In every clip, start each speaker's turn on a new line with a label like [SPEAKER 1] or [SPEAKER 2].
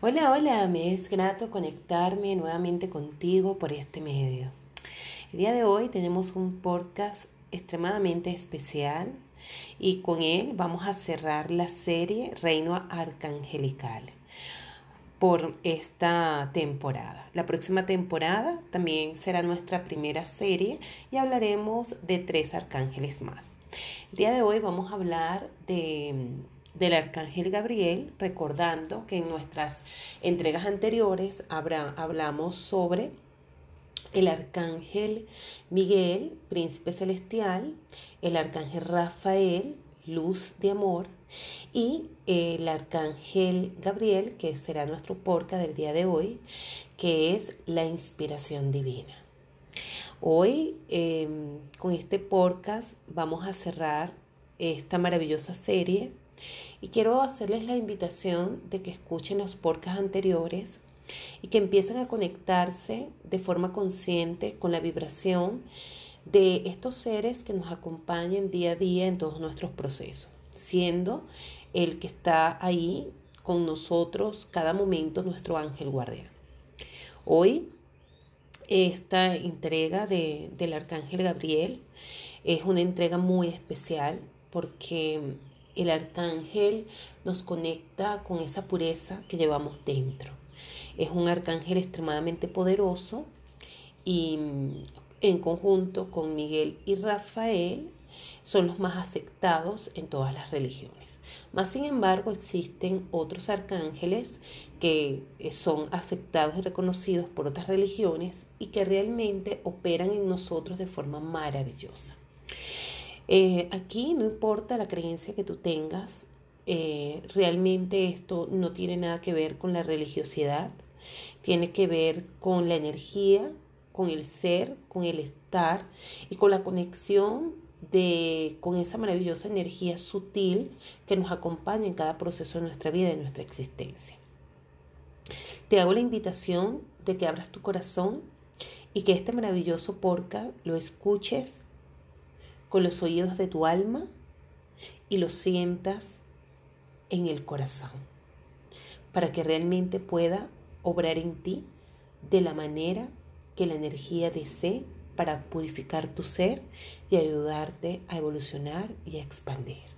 [SPEAKER 1] Hola, hola, me es grato conectarme nuevamente contigo por este medio. El día de hoy tenemos un podcast extremadamente especial y con él vamos a cerrar la serie Reino Arcangelical por esta temporada. La próxima temporada también será nuestra primera serie y hablaremos de tres arcángeles más. El día de hoy vamos a hablar de del arcángel Gabriel, recordando que en nuestras entregas anteriores hablamos sobre el arcángel Miguel, príncipe celestial, el arcángel Rafael, luz de amor, y el arcángel Gabriel, que será nuestro porca del día de hoy, que es la inspiración divina. Hoy, em, con este podcast, vamos a cerrar esta maravillosa serie y quiero hacerles la invitación de que escuchen los podcasts anteriores y que empiecen a conectarse de forma consciente con la vibración de estos seres que nos acompañan día a día en todos nuestros procesos, siendo el que está ahí con nosotros cada momento nuestro ángel guardián. Hoy esta entrega del arcángel Gabriel es una entrega muy especial porque el arcángel nos conecta con esa pureza que llevamos dentro. Es un arcángel extremadamente poderoso y en conjunto con Miguel y Rafael son los más aceptados en todas las religiones. Más sin embargo, existen otros arcángeles que eh, son aceptados y reconocidos por otras religiones y que realmente operan en nosotros de forma maravillosa. Eh, aquí no importa la creencia que tú tengas, eh, realmente esto no tiene nada que ver con la religiosidad, tiene que ver con la energía, con el ser, con el estar y con la conexión de, con esa maravillosa energía sutil que nos acompaña en cada proceso de nuestra vida y de nuestra existencia. Te hago la invitación de que abras tu corazón y que este maravilloso porca lo escuches con los oídos de tu alma y lo sientas en el corazón, para que realmente pueda obrar en ti de la manera que la energía desee para purificar tu ser y ayudarte a evolucionar y a expandir.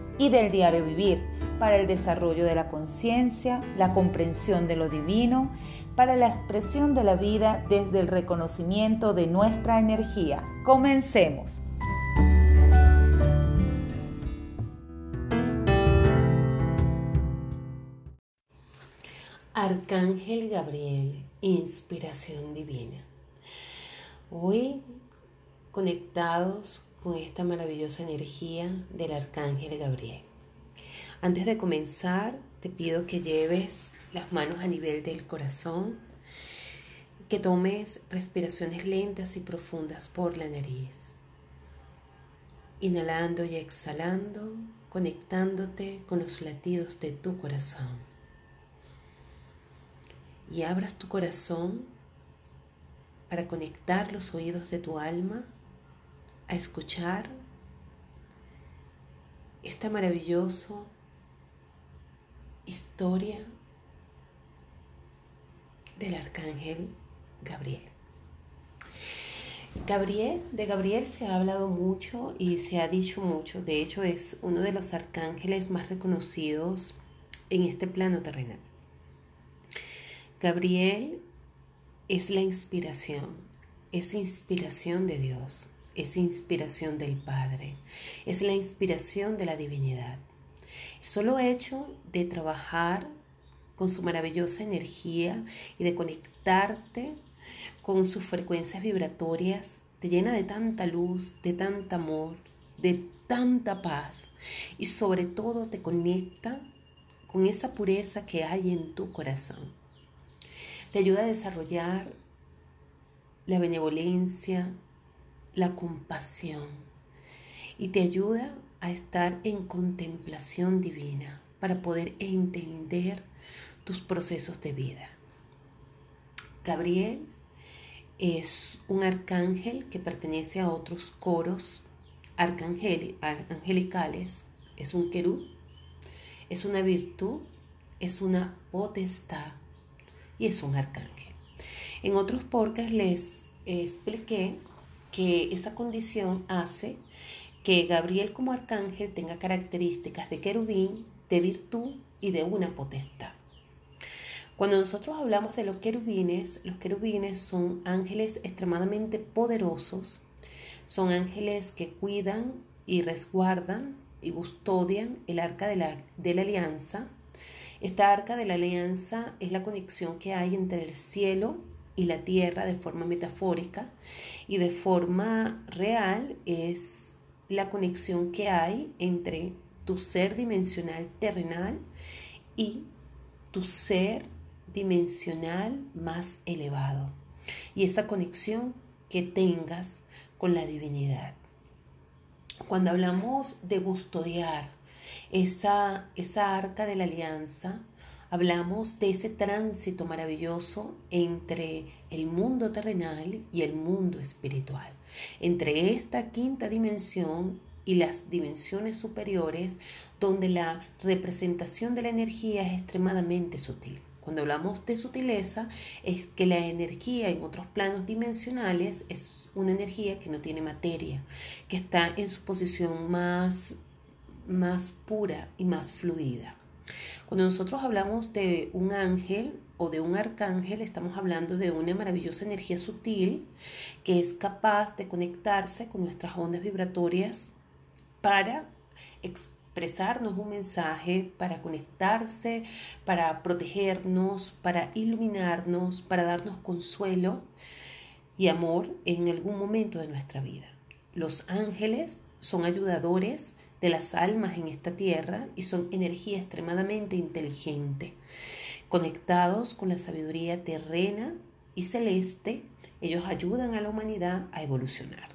[SPEAKER 2] y del diario vivir para el desarrollo de la conciencia, la comprensión de lo divino, para la expresión de la vida desde el reconocimiento de nuestra energía. Comencemos.
[SPEAKER 1] Arcángel Gabriel, inspiración divina. Hoy conectados con esta maravillosa energía del Arcángel Gabriel. Antes de comenzar, te pido que lleves las manos a nivel del corazón, que tomes respiraciones lentas y profundas por la nariz, inhalando y exhalando, conectándote con los latidos de tu corazón. Y abras tu corazón para conectar los oídos de tu alma a escuchar esta maravillosa historia del arcángel Gabriel. Gabriel, de Gabriel se ha hablado mucho y se ha dicho mucho, de hecho es uno de los arcángeles más reconocidos en este plano terrenal. Gabriel es la inspiración, es inspiración de Dios es inspiración del Padre, es la inspiración de la divinidad. El solo hecho de trabajar con su maravillosa energía y de conectarte con sus frecuencias vibratorias te llena de tanta luz, de tanto amor, de tanta paz y sobre todo te conecta con esa pureza que hay en tu corazón. Te ayuda a desarrollar la benevolencia, la compasión y te ayuda a estar en contemplación divina para poder entender tus procesos de vida. Gabriel es un arcángel que pertenece a otros coros angelicales, es un querú, es una virtud, es una potestad y es un arcángel. En otros podcasts les expliqué que esa condición hace que Gabriel como arcángel tenga características de querubín, de virtud y de una potestad. Cuando nosotros hablamos de los querubines, los querubines son ángeles extremadamente poderosos, son ángeles que cuidan y resguardan y custodian el arca de la, de la alianza. Esta arca de la alianza es la conexión que hay entre el cielo y la tierra de forma metafórica y de forma real es la conexión que hay entre tu ser dimensional terrenal y tu ser dimensional más elevado y esa conexión que tengas con la divinidad. Cuando hablamos de custodiar esa, esa arca de la alianza, hablamos de ese tránsito maravilloso entre el mundo terrenal y el mundo espiritual, entre esta quinta dimensión y las dimensiones superiores donde la representación de la energía es extremadamente sutil. Cuando hablamos de sutileza, es que la energía en otros planos dimensionales es una energía que no tiene materia, que está en su posición más, más pura y más fluida. Cuando nosotros hablamos de un ángel o de un arcángel, estamos hablando de una maravillosa energía sutil que es capaz de conectarse con nuestras ondas vibratorias para expresarnos un mensaje, para conectarse, para protegernos, para iluminarnos, para darnos consuelo y amor en algún momento de nuestra vida. Los ángeles son ayudadores de las almas en esta tierra y son energía extremadamente inteligente. Conectados con la sabiduría terrena y celeste, ellos ayudan a la humanidad a evolucionar.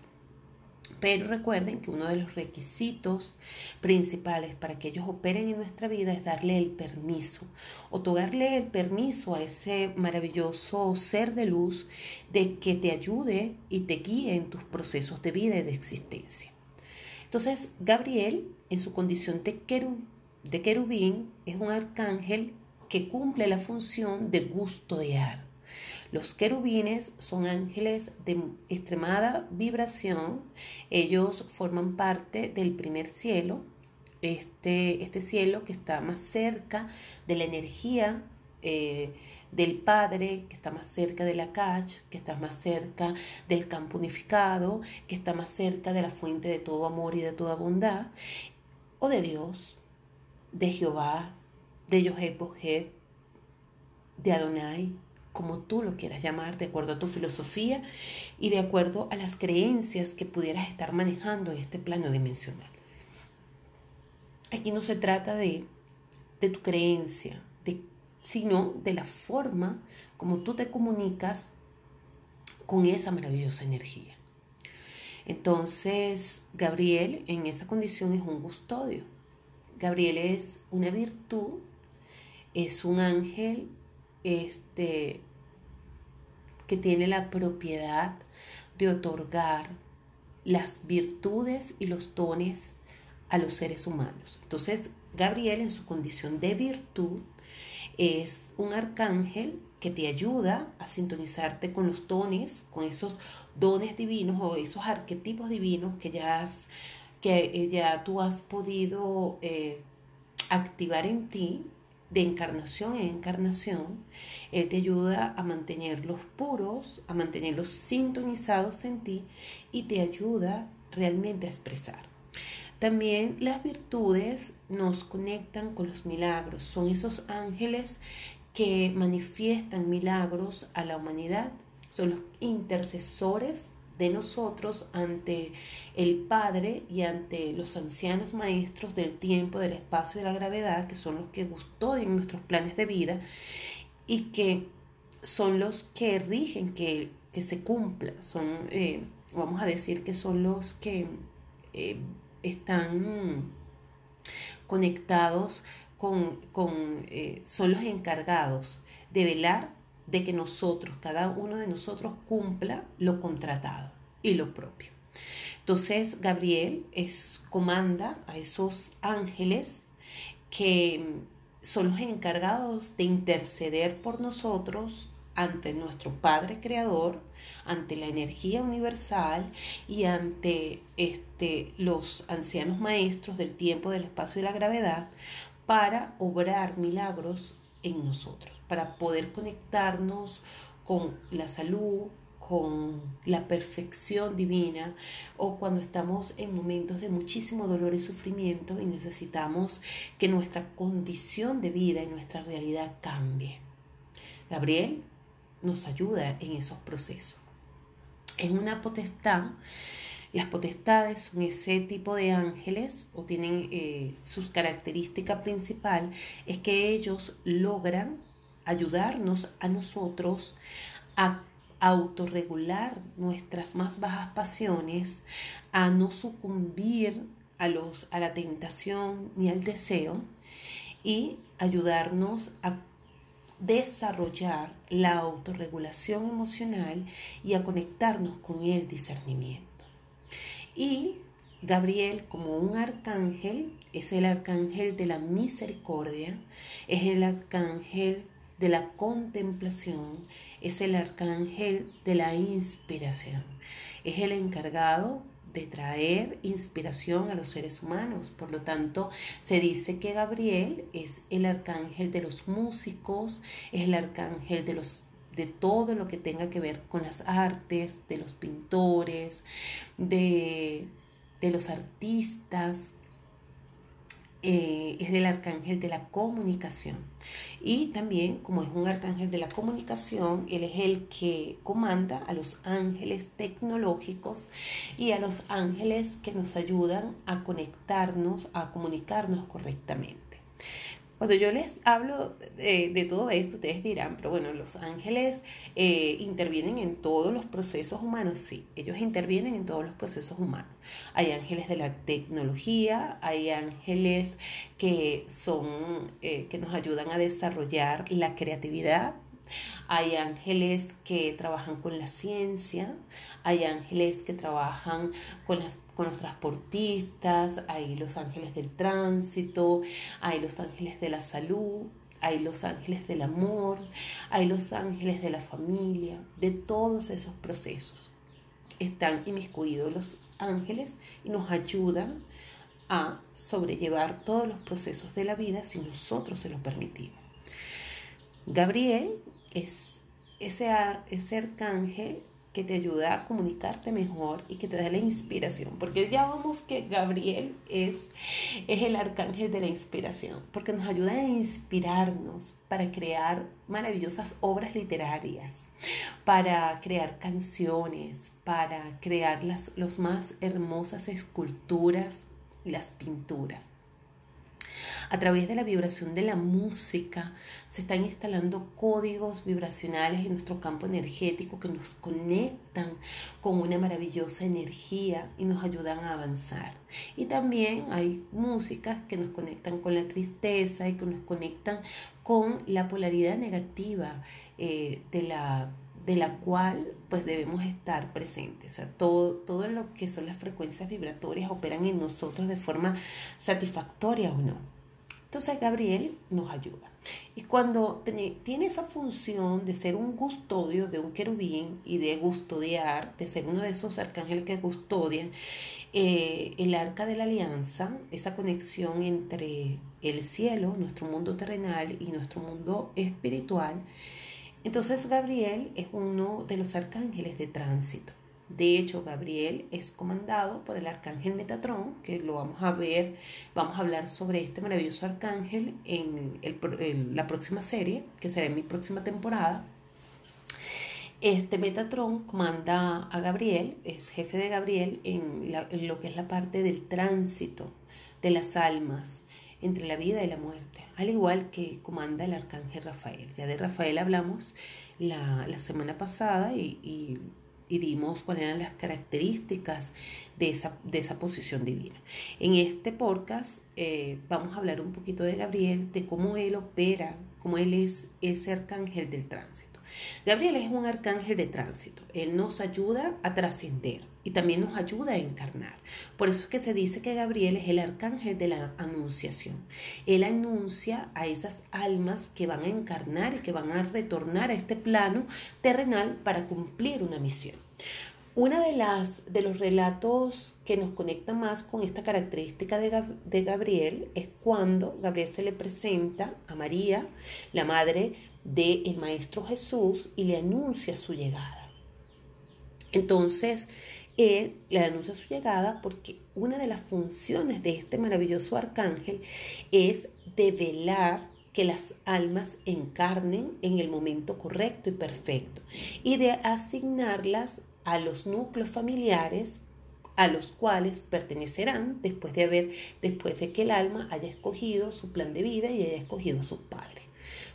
[SPEAKER 1] Pero recuerden que uno de los requisitos principales para que ellos operen en nuestra vida es darle el permiso, otorgarle el permiso a ese maravilloso ser de luz de que te ayude y te guíe en tus procesos de vida y de existencia. Entonces, Gabriel, en su condición de, querubín, es un arcángel que cumple la función de custodiar los querubines son ángeles de extremada vibración. Ellos forman parte del primer cielo, este, este cielo que está más cerca de la energía eh, del Padre, que está más cerca de la Cach, que está más cerca del campo unificado, que está más cerca de la fuente de todo amor y de toda bondad, o de Dios, de Jehová, de Yoheb de Adonai, como tú lo quieras llamar, de acuerdo a tu filosofía y de acuerdo a las creencias que pudieras estar manejando en este plano dimensional. Aquí no se trata de, de tu creencia, sino de la forma como tú te comunicas con esa maravillosa energía. Entonces, Gabriel en esa condición es un custodio. Gabriel es una virtud, es un ángel este, que tiene la propiedad de otorgar las virtudes y los dones a los seres humanos. Entonces, Gabriel en su condición de virtud es un arcángel que te ayuda a sintonizarte con los dones, con esos dones divinos o esos arquetipos divinos que ya, has, que ya tú has podido eh, activar en ti de encarnación en encarnación, Él te ayuda a mantenerlos puros, a mantenerlos sintonizados en ti y te ayuda realmente a expresar. También las virtudes nos conectan con los milagros, son esos ángeles que manifiestan milagros a la humanidad, son los intercesores de nosotros ante el Padre y ante los ancianos maestros del tiempo, del espacio y de la gravedad, que son los que custodian nuestros planes de vida y que son los que rigen que, que se cumpla, son, eh, vamos a decir que son los que eh, están conectados con, eh, son los encargados de velar de que nosotros, cada uno de nosotros, cumpla lo contratado y lo propio. Entonces, Gabriel es, comanda a esos ángeles que son los encargados de interceder por nosotros ante nuestro Padre Creador, ante la energía universal y ante este, los ancianos maestros del tiempo, del espacio y la gravedad para obrar milagros en nosotros, para poder conectarnos con la salud, con la perfección divina o cuando estamos en momentos de muchísimo dolor y sufrimiento y necesitamos que nuestra condición de vida y nuestra realidad cambie. Gabriel nos ayuda en esos procesos. En una potestad las potestades son ese tipo de ángeles o tienen eh, sus características principal es que ellos logran ayudarnos a nosotros a autorregular nuestras más bajas pasiones, a no sucumbir a, los, a la tentación ni al deseo y ayudarnos a desarrollar la autorregulación emocional y a conectarnos con el discernimiento. Y Gabriel como un arcángel es el arcángel de la misericordia, es el arcángel de la contemplación, es el arcángel de la inspiración, es el encargado de traer inspiración a los seres humanos. Por lo tanto, se dice que Gabriel es el arcángel de los músicos, es el arcángel de los de todo lo que tenga que ver con las artes, de los pintores, de, los artistas, eh, es del arcángel de la comunicación. Y también, como es un arcángel de la comunicación, él es el que comanda a los ángeles tecnológicos y a los ángeles que nos ayudan a conectarnos, a comunicarnos correctamente. Cuando yo les hablo de, todo esto, ustedes dirán, pero bueno, los ángeles eh, intervienen en todos los procesos humanos. Sí, ellos intervienen en todos los procesos humanos. Hay ángeles de la tecnología, hay ángeles que son, eh, que nos ayudan a desarrollar la creatividad, hay ángeles que trabajan con la ciencia, hay ángeles que trabajan con, las, con los transportistas, hay los ángeles del tránsito, hay los ángeles de la salud, hay los ángeles del amor, hay los ángeles de la familia, de todos esos procesos. Están inmiscuidos los ángeles y nos ayudan a sobrellevar todos los procesos de la vida si nosotros se los permitimos. Gabriel es ese, ese arcángel que te ayuda a comunicarte mejor y que te da la inspiración, porque ya vamos que Gabriel es, es el arcángel de la inspiración, porque nos ayuda a inspirarnos para crear maravillosas obras literarias, para crear canciones, para crear las los más hermosas esculturas y las pinturas. A través de la vibración de la música se están instalando códigos vibracionales en nuestro campo energético que nos conectan con una maravillosa energía y nos ayudan a avanzar. Y también hay músicas que nos conectan con la tristeza y que nos conectan con la polaridad negativa eh, de la de la cual pues debemos estar presentes. O sea, todo, todo lo que son las frecuencias vibratorias operan en nosotros de forma satisfactoria o no. Entonces Gabriel nos ayuda. Y cuando tiene esa función de ser un custodio de un querubín y de custodiar, de ser uno de esos arcángeles que custodian eh, el arca de la alianza, esa conexión entre el cielo, nuestro mundo terrenal y nuestro mundo espiritual, entonces Gabriel es uno de los arcángeles de tránsito. De hecho, Gabriel es comandado por el arcángel Metatrón, que lo vamos a ver, vamos a hablar sobre este maravilloso arcángel en, la próxima serie, que será en mi próxima temporada. Este Metatron comanda a Gabriel, es jefe de Gabriel en, lo que es la parte del tránsito de las almas entre la vida y la muerte, al igual que comanda el arcángel Rafael. Ya de Rafael hablamos la, semana pasada y, dimos cuáles eran las características de esa, de esa posición divina. En este podcast eh, vamos a hablar un poquito de Gabriel, de cómo él opera, cómo él es ese arcángel del tránsito. Gabriel es un arcángel de tránsito. Él nos ayuda a trascender y también nos ayuda a encarnar. Por eso es que se dice que Gabriel es el arcángel de la anunciación. Él anuncia a esas almas que van a encarnar y que van a retornar a este plano terrenal para cumplir una misión. Una de las de los relatos que nos conecta más con esta característica de, de Gabriel es cuando Gabriel se le presenta a María, la madre del Maestro Jesús y le anuncia su llegada. Entonces, él le anuncia su llegada porque una de las funciones de este maravilloso arcángel es develar que las almas encarnen en el momento correcto y perfecto y de asignarlas a los núcleos familiares a los cuales pertenecerán después de haber después de que el alma haya escogido su plan de vida y haya escogido a sus padres.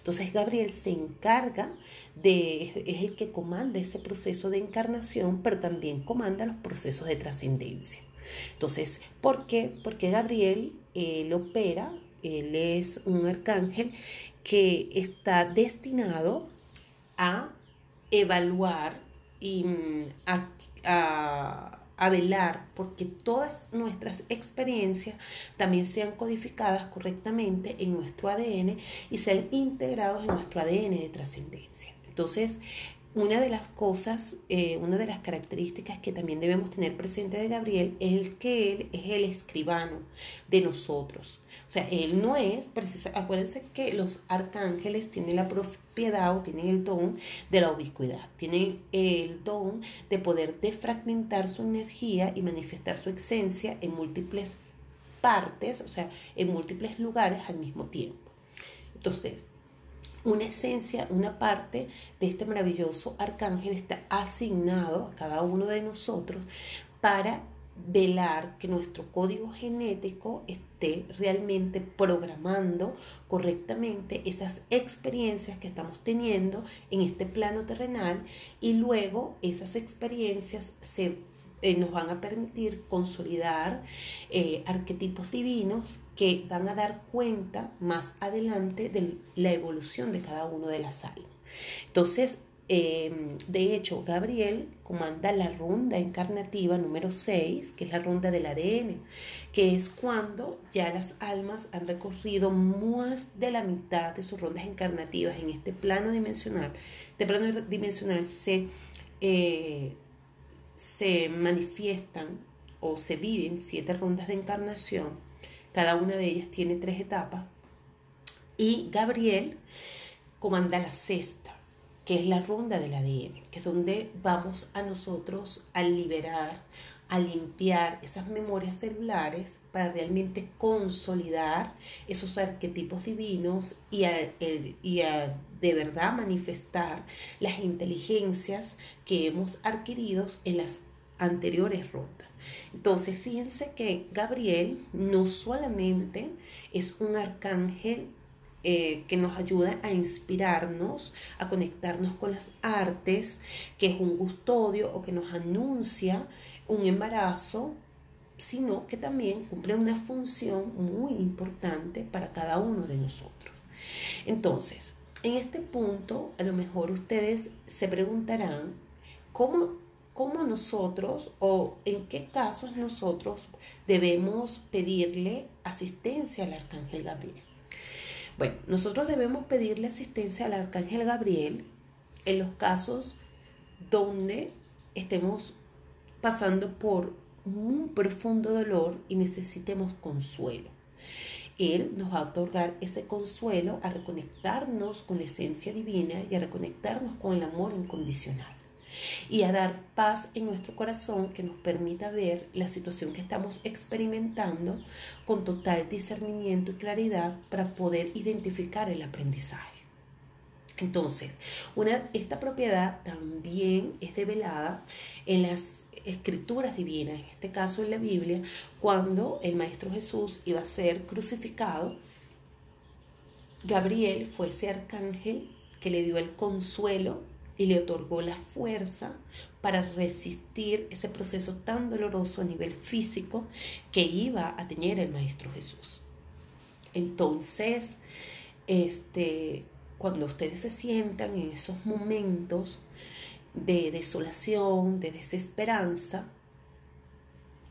[SPEAKER 1] Entonces Gabriel se encarga de, es el que comanda ese proceso de encarnación, pero también comanda los procesos de trascendencia. Entonces, ¿por qué? Porque Gabriel, él opera, él es un arcángel que está destinado a evaluar y mm, a a velar porque todas nuestras experiencias también sean codificadas correctamente en nuestro ADN y sean integrados en nuestro ADN de trascendencia. Entonces, una de las cosas, eh, una de las características que también debemos tener presente de Gabriel es que él es el escribano de nosotros. O sea, él no es, acuérdense que los arcángeles tienen la propiedad o tienen el don de la ubicuidad, tienen el don de poder defragmentar su energía y manifestar su esencia en múltiples partes, o sea, en múltiples lugares al mismo tiempo. Entonces, una esencia, una parte de este maravilloso arcángel está asignado a cada uno de nosotros para velar que nuestro código genético esté realmente programando correctamente esas experiencias que estamos teniendo en este plano terrenal y luego esas experiencias se eh, nos van a permitir consolidar eh, arquetipos divinos que van a dar cuenta más adelante de la evolución de cada uno de las almas. Entonces, em, de hecho, Gabriel comanda la ronda encarnativa número 6, que es la ronda del ADN, que es cuando ya las almas han recorrido más de la mitad de sus rondas encarnativas en este plano dimensional. Este plano dimensional se eh, se manifiestan o se viven siete rondas de encarnación. Cada una de ellas tiene tres etapas. Y Gabriel comanda la sexta, que es la ronda del ADN, que es donde vamos a nosotros a liberar, a limpiar esas memorias celulares para realmente consolidar esos arquetipos divinos y a, de verdad manifestar las inteligencias que hemos adquirido en las anteriores rondas. Entonces, fíjense que Gabriel no solamente es un arcángel eh, que nos ayuda a inspirarnos, a conectarnos con las artes, que es un custodio o que nos anuncia un embarazo, sino que también cumple una función muy importante para cada uno de nosotros. Entonces, en este punto, a lo mejor ustedes se preguntarán cómo, cómo nosotros o en qué casos nosotros debemos pedirle asistencia al Arcángel Gabriel. Bueno, nosotros debemos pedirle asistencia al Arcángel Gabriel en los casos donde estemos pasando por un profundo dolor y necesitemos consuelo. Él nos va a otorgar ese consuelo a reconectarnos con la esencia divina y a reconectarnos con el amor incondicional y a dar paz en nuestro corazón que nos permita ver la situación que estamos experimentando con total discernimiento y claridad para poder identificar el aprendizaje. Entonces, una, esta propiedad también es develada en las escrituras divinas, en este caso en la Biblia, cuando el Maestro Jesús iba a ser crucificado, Gabriel fue ese arcángel que le dio el consuelo y le otorgó la fuerza para resistir ese proceso tan doloroso a nivel físico que iba a tener el Maestro Jesús. Entonces, este, cuando ustedes se sientan en esos momentos de desolación, de desesperanza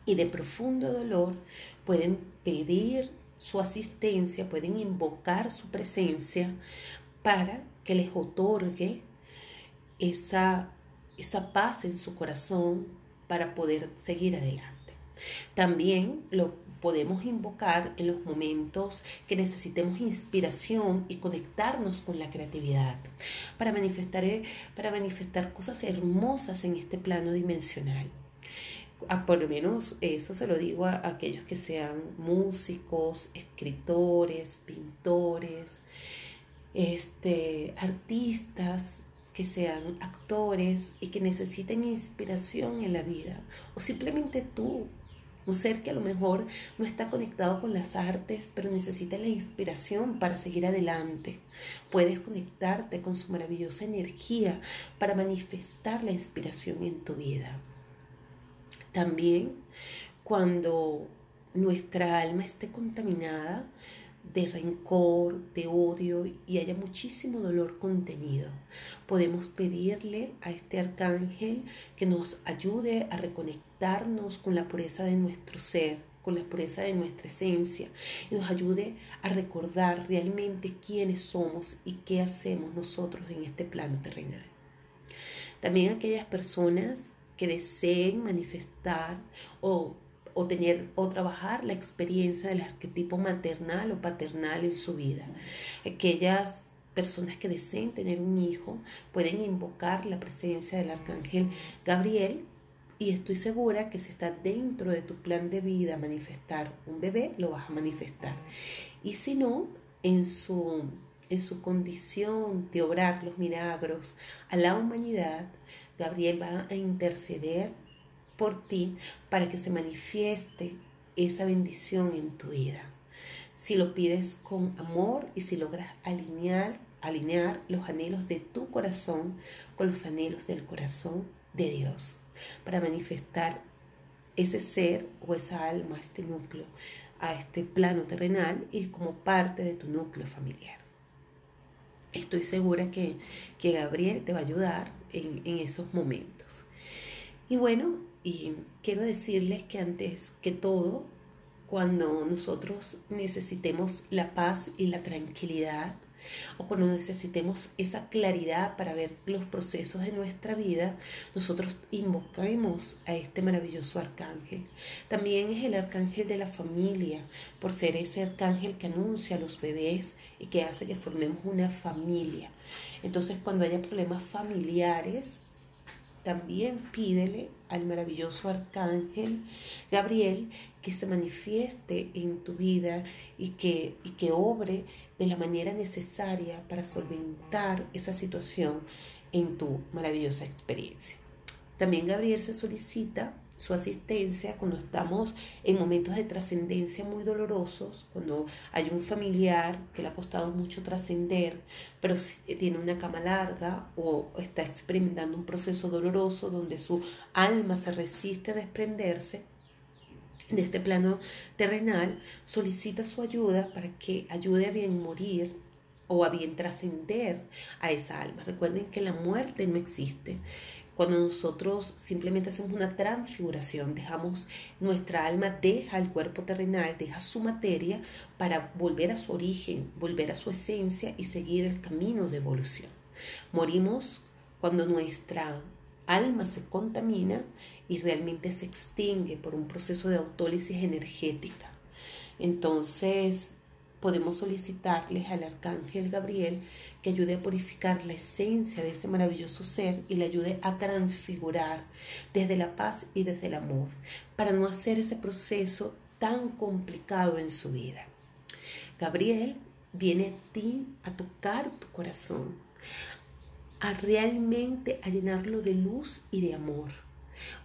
[SPEAKER 1] y de profundo dolor, pueden pedir su asistencia, pueden invocar su presencia para que les otorgue esa, esa paz en su corazón para poder seguir adelante. También lo podemos invocar en los momentos que necesitemos inspiración y conectarnos con la creatividad para manifestar, eh, para manifestar cosas hermosas en este plano dimensional. A, por lo menos eso se lo digo a, aquellos que sean músicos, escritores, pintores, este, artistas, que sean actores y que necesiten inspiración en la vida, o simplemente tú un ser que a lo mejor no está conectado con las artes, pero necesita la inspiración para seguir adelante. Puedes conectarte con su maravillosa energía para manifestar la inspiración en tu vida. También cuando nuestra alma esté contaminada, de rencor, de odio y haya muchísimo dolor contenido. Podemos pedirle a este arcángel que nos ayude a reconectarnos con la pureza de nuestro ser, con la pureza de nuestra esencia y nos ayude a recordar realmente quiénes somos y qué hacemos nosotros en este plano terrenal. También aquellas personas que deseen manifestar o o tener o trabajar la experiencia del arquetipo maternal o paternal en su vida. Aquellas personas que deseen tener un hijo pueden invocar la presencia del arcángel Gabriel y estoy segura que si está dentro de tu plan de vida manifestar un bebé, lo vas a manifestar. Y si no, en su, en su condición de obrar los milagros a la humanidad, Gabriel va a interceder por ti para que se manifieste esa bendición en tu vida. Si lo pides con amor y si logras alinear, alinear los anhelos de tu corazón con los anhelos del corazón de Dios, para manifestar ese ser o esa alma, este núcleo, a este plano terrenal y como parte de tu núcleo familiar. Estoy segura que, que Gabriel te va a ayudar en, en esos momentos. Y bueno, y quiero decirles que antes que todo, cuando nosotros necesitemos la paz y la tranquilidad, o cuando necesitemos esa claridad para ver los procesos de nuestra vida, nosotros invocamos a este maravilloso arcángel. También es el arcángel de la familia, por ser ese arcángel que anuncia a los bebés y que hace que formemos una familia. Entonces, cuando haya problemas familiares, también pídele al maravilloso arcángel Gabriel que se manifieste en tu vida y que, y que obre de la manera necesaria para solventar esa situación en tu maravillosa experiencia. También Gabriel se solicita su asistencia cuando estamos en momentos de trascendencia muy dolorosos, cuando hay un familiar que le ha costado mucho trascender, pero tiene una cama larga o está experimentando un proceso doloroso donde su alma se resiste a desprenderse de este plano terrenal, solicita su ayuda para que ayude a bien morir o a bien trascender a esa alma. Recuerden que la muerte no existe. Cuando nosotros simplemente hacemos una transfiguración, dejamos nuestra alma, deja el cuerpo terrenal, deja su materia para volver a su origen, volver a su esencia y seguir el camino de evolución. Morimos cuando nuestra alma se contamina y realmente se extingue por un proceso de autólisis energética. Entonces, podemos solicitarles al arcángel Gabriel que ayude a purificar la esencia de ese maravilloso ser y le ayude a transfigurar desde la paz y desde el amor, para no hacer ese proceso tan complicado en su vida. Gabriel viene a ti a tocar tu corazón, a realmente a llenarlo de luz y de amor,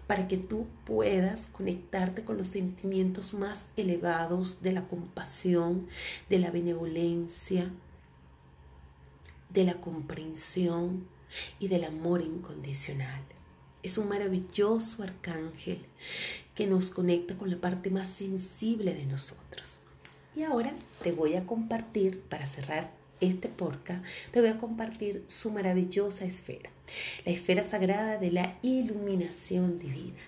[SPEAKER 1] para que tú puedas conectarte con los sentimientos más elevados de la compasión, de la benevolencia, de la comprensión y del amor incondicional. Es un maravilloso arcángel que nos conecta con la parte más sensible de nosotros. Y ahora te voy a compartir, para cerrar este porca, te voy a compartir su maravillosa esfera, la esfera sagrada de la iluminación divina.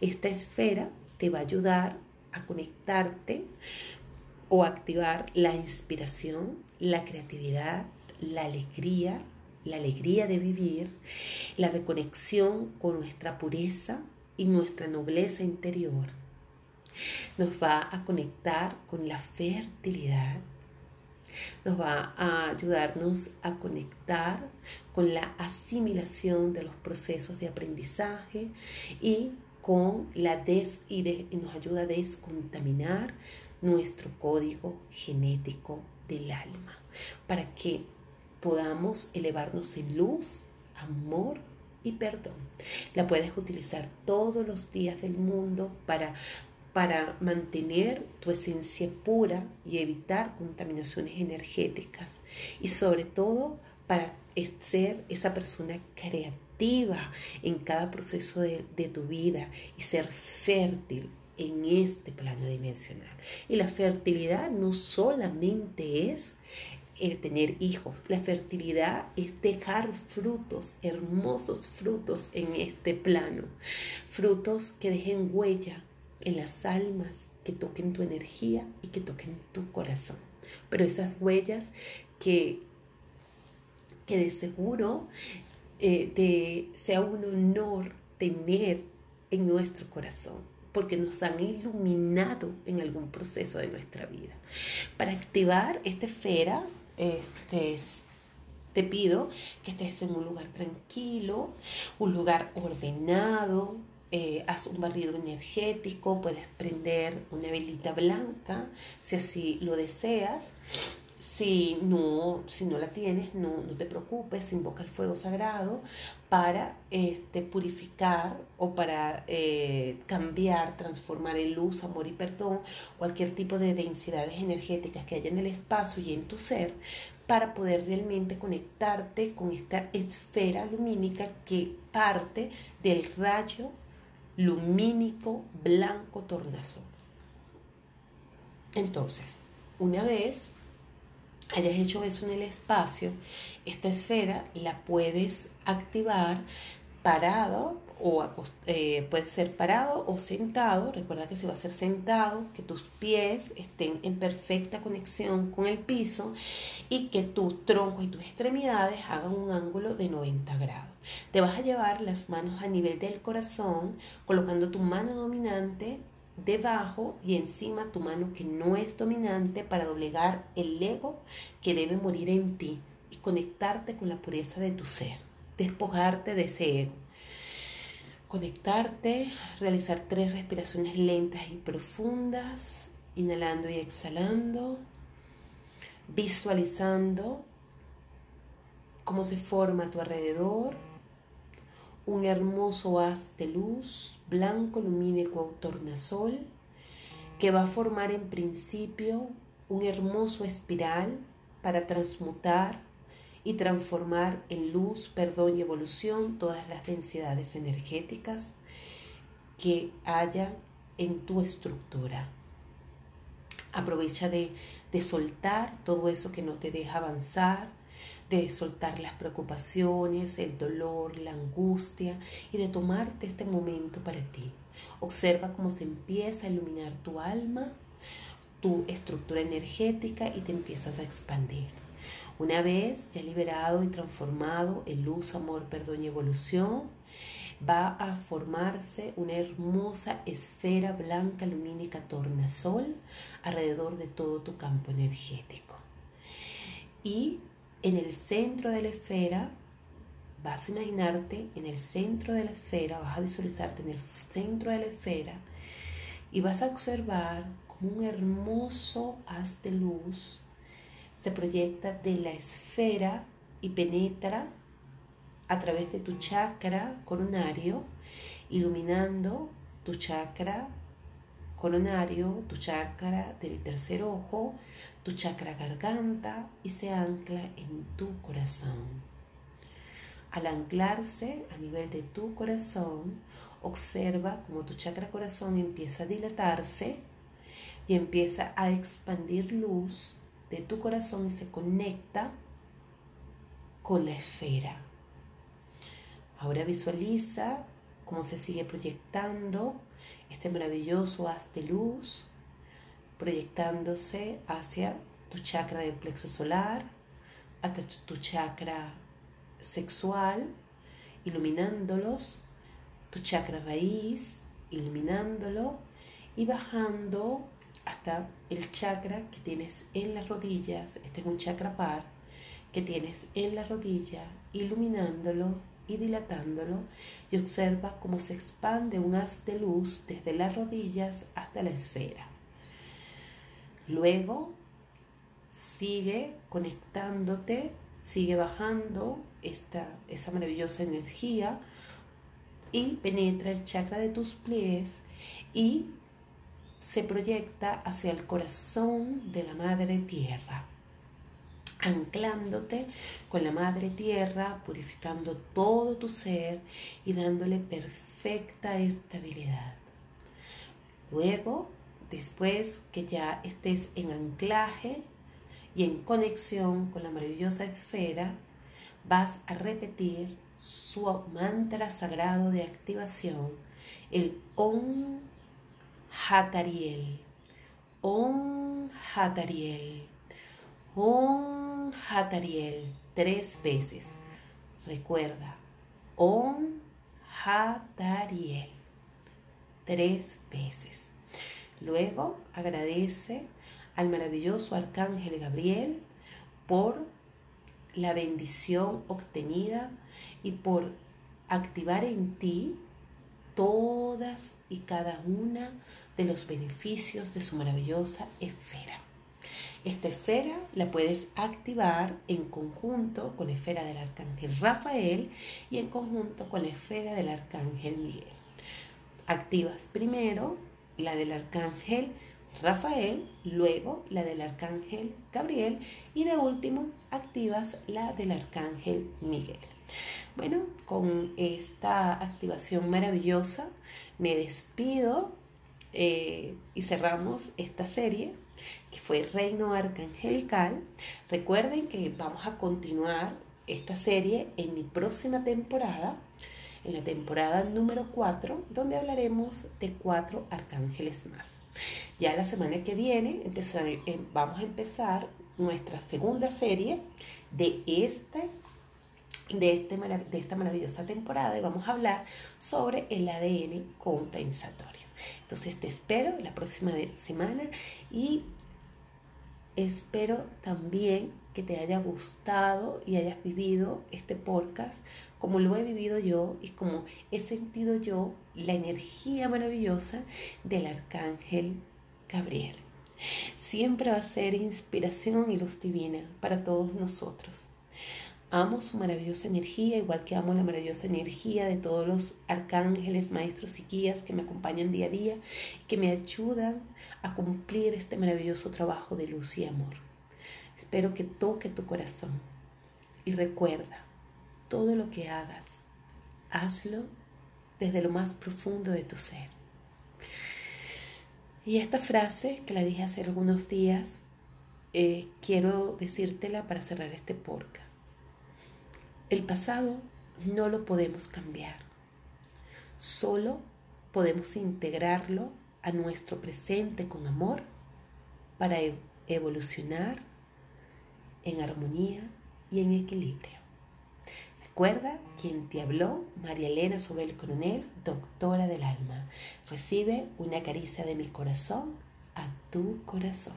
[SPEAKER 1] Esta esfera te va a ayudar a conectarte o activar la inspiración, la creatividad, la alegría, la alegría de vivir, la reconexión con nuestra pureza y nuestra nobleza interior. Nos va a conectar con la fertilidad, nos va a ayudarnos a conectar con la asimilación de los procesos de aprendizaje y con la des y, y nos ayuda a descontaminar nuestro código genético del alma para que podamos elevarnos en luz, amor y perdón. La puedes utilizar todos los días del mundo para para mantener tu esencia pura y evitar contaminaciones energéticas y sobre todo para ser esa persona creativa en cada proceso de, tu vida y ser fértil en este plano dimensional. Y la fertilidad no solamente es el tener hijos. La fertilidad es dejar frutos, hermosos frutos en este plano. Frutos que dejen huella en las almas, que toquen tu energía y que toquen tu corazón. Pero esas huellas que, que de seguro eh, sea un honor tener en nuestro corazón porque nos han iluminado en algún proceso de nuestra vida. Para activar esta esfera este, te pido que estés en un lugar tranquilo, un lugar ordenado, eh, haz un barrido energético, puedes prender una velita blanca si así lo deseas. Si no, si no la tienes, no, te preocupes, invoca el fuego sagrado para este, purificar o para eh, cambiar, transformar en luz, amor y perdón cualquier tipo de densidades energéticas que haya en el espacio y en tu ser para poder realmente conectarte con esta esfera lumínica que parte del rayo lumínico blanco tornasol. Entonces, una vez hayas hecho eso en el espacio, esta esfera la puedes activar parado o eh, puede ser parado o sentado. Recuerda que si va a ser sentado, que tus pies estén en perfecta conexión con el piso y que tus troncos y tus extremidades hagan un ángulo de 90 grados. Te vas a llevar las manos a nivel del corazón, colocando tu mano dominante debajo y encima tu mano que no es dominante para doblegar el ego que debe morir en ti y conectarte con la pureza de tu ser, despojarte de ese ego. Conectarte, realizar tres respiraciones lentas y profundas, inhalando y exhalando, visualizando cómo se forma a tu alrededor un hermoso haz de luz blanco lumínico tornasol que va a formar en principio un hermoso espiral para transmutar y transformar en luz, perdón y evolución todas las densidades energéticas que haya en tu estructura. Aprovecha de, de soltar todo eso que no te deja avanzar, de soltar las preocupaciones, el dolor, la angustia y de tomarte este momento para ti. Observa cómo se empieza a iluminar tu alma, tu estructura energética y te empiezas a expandir. Una vez ya liberado y transformado en luz, amor, perdón y evolución, va a formarse una hermosa esfera blanca lumínica tornasol alrededor de todo tu campo energético. Y en el centro de la esfera, vas a imaginarte en el centro de la esfera, vas a visualizarte en el centro de la esfera y vas a observar como un hermoso haz de luz se proyecta de la esfera y penetra a través de tu chakra coronario, iluminando tu chakra coronario, tu chakra del tercer ojo, tu chakra garganta y se ancla en tu corazón. Al anclarse a nivel de tu corazón, observa cómo tu chakra corazón empieza a dilatarse y empieza a expandir luz de tu corazón y se conecta con la esfera. Ahora visualiza cómo se sigue proyectando este maravilloso haz de luz, proyectándose hacia tu chakra del plexo solar, hasta tu chakra sexual, iluminándolos, tu chakra raíz, iluminándolo y bajando hasta el chakra que tienes en las rodillas. Este es un chakra par que tienes en la rodilla, iluminándolo y dilatándolo y observa cómo se expande un haz de luz desde las rodillas hasta la esfera. Luego sigue conectándote, sigue bajando esta, esa maravillosa energía y penetra el chakra de tus pies y se proyecta hacia el corazón de la Madre Tierra anclándote con la Madre Tierra, purificando todo tu ser y dándole perfecta estabilidad. Luego, después que ya estés en anclaje y en conexión con la maravillosa esfera, vas a repetir su mantra sagrado de activación, el Om Hatariel. Om Hatariel. Om Hatariel tres veces. Recuerda, Om Hatariel tres veces. Luego agradece al maravilloso arcángel Gabriel por la bendición obtenida y por activar en ti todas y cada una de los beneficios de su maravillosa esfera. Esta esfera la puedes activar en conjunto con la esfera del arcángel Rafael y en conjunto con la esfera del arcángel Miguel. Activas primero la del arcángel Rafael, luego la del arcángel Gabriel y de último activas la del arcángel Miguel. Bueno, con esta activación maravillosa me despido eh, y cerramos esta serie que fue Reino Arcangelical. Recuerden que vamos a continuar esta serie en mi próxima temporada, en la temporada número 4, donde hablaremos de cuatro arcángeles más. Ya la semana que viene eh, vamos a empezar nuestra segunda serie de este de, este, de esta maravillosa temporada y vamos a hablar sobre el ADN compensatorio. Entonces te espero la próxima semana y espero también que te haya gustado y hayas vivido este podcast como lo he vivido yo y como he sentido yo la energía maravillosa del arcángel Gabriel. Siempre va a ser inspiración y luz divina para todos nosotros. Amo su maravillosa energía, igual que amo la maravillosa energía de todos los arcángeles, maestros y guías que me acompañan día a día, que me ayudan a cumplir este maravilloso trabajo de luz y amor. Espero que toque tu corazón y recuerda, todo lo que hagas, hazlo desde lo más profundo de tu ser. Y esta frase que la dije hace algunos días, eh, quiero decírtela para cerrar este podcast. El pasado no lo podemos cambiar, solo podemos integrarlo a nuestro presente con amor para e-, evolucionar en armonía y en equilibrio. Recuerda quien te habló, María Elena Sobel Coronel, doctora del alma. Recibe una caricia de mi corazón a tu corazón.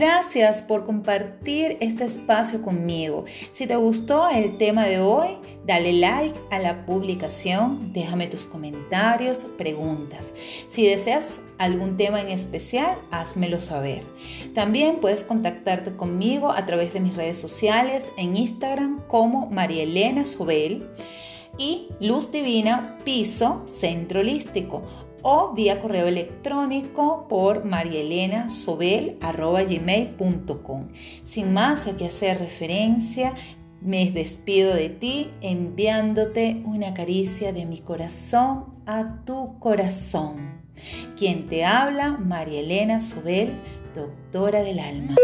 [SPEAKER 2] Gracias por compartir este espacio conmigo. Si te gustó el tema de hoy, Dale like a la publicación, déjame tus comentarios, preguntas. Si deseas algún tema en especial, házmelo saber. También puedes contactarte conmigo a través de mis redes sociales en Instagram como María Elena Sobel y Luz Divina Piso Centro Holístico o vía correo electrónico por marielenasobel.gmail.com. Sin más hay que hacer referencia, me despido de ti enviándote una caricia de mi corazón a tu corazón. Quien te habla, María Elena Sobel, doctora del alma.